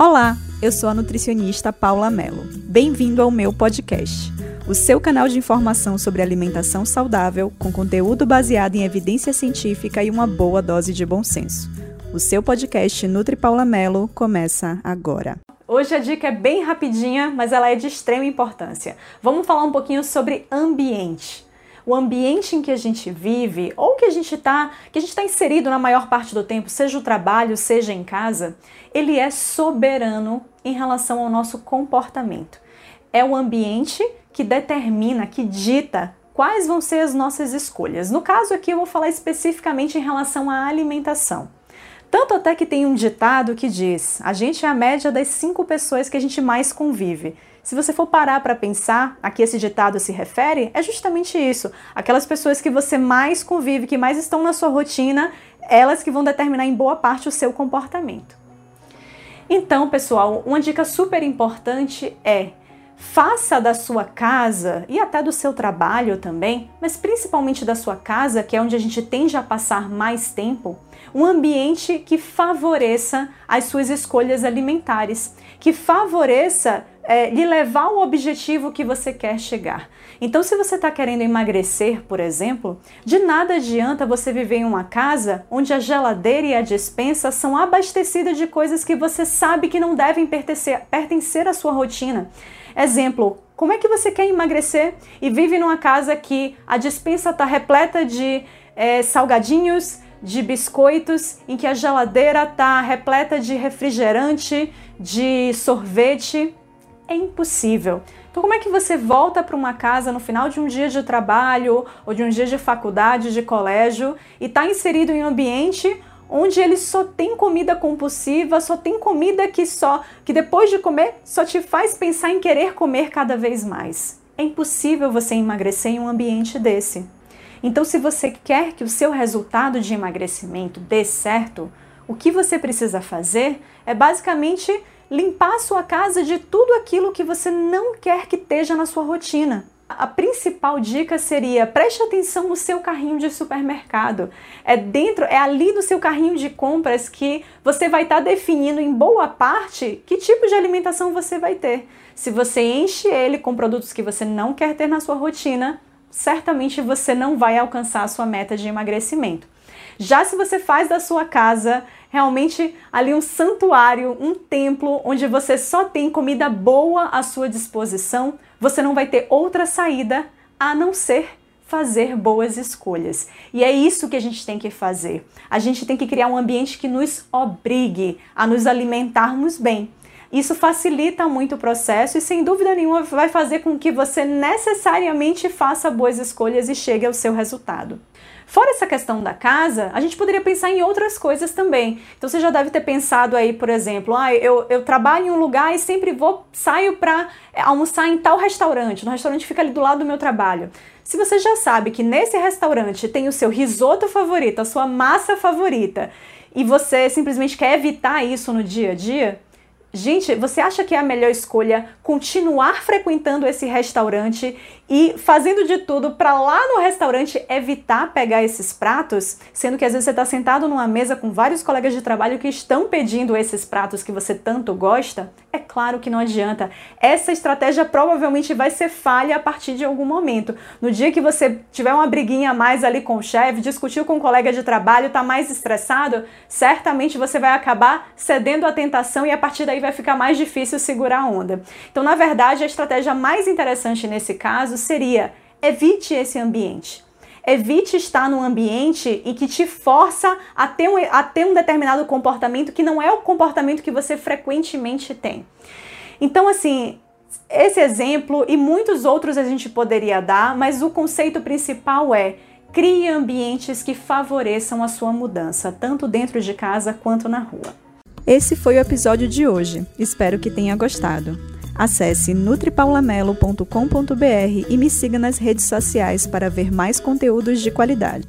Olá, eu sou a nutricionista Paula Mello. Bem-vindo ao meu podcast, o seu canal de informação sobre alimentação saudável com conteúdo baseado em evidência científica e uma boa dose de bom senso. O seu podcast Nutri Paula Mello começa agora. Hoje a dica é bem rapidinha, mas ela é de extrema importância. Vamos falar um pouquinho sobre ambiente o ambiente em que a gente vive ou que a gente está que a gente está inserido na maior parte do tempo, seja o trabalho, seja em casa, ele é soberano em relação ao nosso comportamento. É o ambiente que determina, que dita quais vão ser as nossas escolhas. No caso aqui eu vou falar especificamente em relação à alimentação. Tanto até que tem um ditado que diz: a gente é a média das cinco pessoas que a gente mais convive. Se você for parar para pensar a que esse ditado se refere, é justamente isso. Aquelas pessoas que você mais convive, que mais estão na sua rotina, elas que vão determinar em boa parte o seu comportamento. Então, pessoal, uma dica super importante é faça da sua casa e até do seu trabalho também, mas principalmente da sua casa, que é onde a gente tende a passar mais tempo, um ambiente que favoreça as suas escolhas alimentares, que favoreça é, lhe levar ao objetivo que você quer chegar. Então, se você está querendo emagrecer, por exemplo, de nada adianta você viver em uma casa onde a geladeira e a despensa são abastecidas de coisas que você sabe que não devem pertencer, pertencer à sua rotina. Exemplo, como é que você quer emagrecer e vive numa casa que a dispensa está repleta de é, salgadinhos, de biscoitos, em que a geladeira está repleta de refrigerante, de sorvete? É impossível. Então, como é que você volta para uma casa no final de um dia de trabalho ou de um dia de faculdade, de colégio e está inserido em um ambiente onde ele só tem comida compulsiva, só tem comida que só que depois de comer só te faz pensar em querer comer cada vez mais. É impossível você emagrecer em um ambiente desse. Então, se você quer que o seu resultado de emagrecimento dê certo, o que você precisa fazer é basicamente limpar a sua casa de tudo aquilo que você não quer que esteja na sua rotina. A principal dica seria preste atenção no seu carrinho de supermercado. É dentro, é ali no seu carrinho de compras que você vai estar tá definindo em boa parte que tipo de alimentação você vai ter. Se você enche ele com produtos que você não quer ter na sua rotina, certamente você não vai alcançar a sua meta de emagrecimento. Já se você faz da sua casa realmente ali um santuário, um templo onde você só tem comida boa à sua disposição, você não vai ter outra saída a não ser fazer boas escolhas. E é isso que a gente tem que fazer. A gente tem que criar um ambiente que nos obrigue a nos alimentarmos bem. Isso facilita muito o processo e, sem dúvida nenhuma, vai fazer com que você necessariamente faça boas escolhas e chegue ao seu resultado. Fora essa questão da casa, a gente poderia pensar em outras coisas também. Então você já deve ter pensado aí, por exemplo, ah, eu, eu trabalho em um lugar e sempre vou, saio para é, almoçar em tal restaurante. No restaurante fica ali do lado do meu trabalho. Se você já sabe que nesse restaurante tem o seu risoto favorito, a sua massa favorita, e você simplesmente quer evitar isso no dia a dia, Gente, você acha que é a melhor escolha continuar frequentando esse restaurante e fazendo de tudo para lá no restaurante evitar pegar esses pratos, sendo que às vezes você está sentado numa mesa com vários colegas de trabalho que estão pedindo esses pratos que você tanto gosta? É claro que não adianta. Essa estratégia provavelmente vai ser falha a partir de algum momento. No dia que você tiver uma briguinha a mais ali com o chefe, discutiu com um colega de trabalho, está mais estressado, certamente você vai acabar cedendo à tentação e a partir daí vai ficar mais difícil segurar a onda. Então, na verdade, a estratégia mais interessante nesse caso seria evite esse ambiente. Evite estar num ambiente em que te força a ter, um, a ter um determinado comportamento que não é o comportamento que você frequentemente tem. Então, assim, esse exemplo e muitos outros a gente poderia dar, mas o conceito principal é crie ambientes que favoreçam a sua mudança, tanto dentro de casa quanto na rua. Esse foi o episódio de hoje. Espero que tenha gostado. Acesse nutripaulamelo.com.br e me siga nas redes sociais para ver mais conteúdos de qualidade.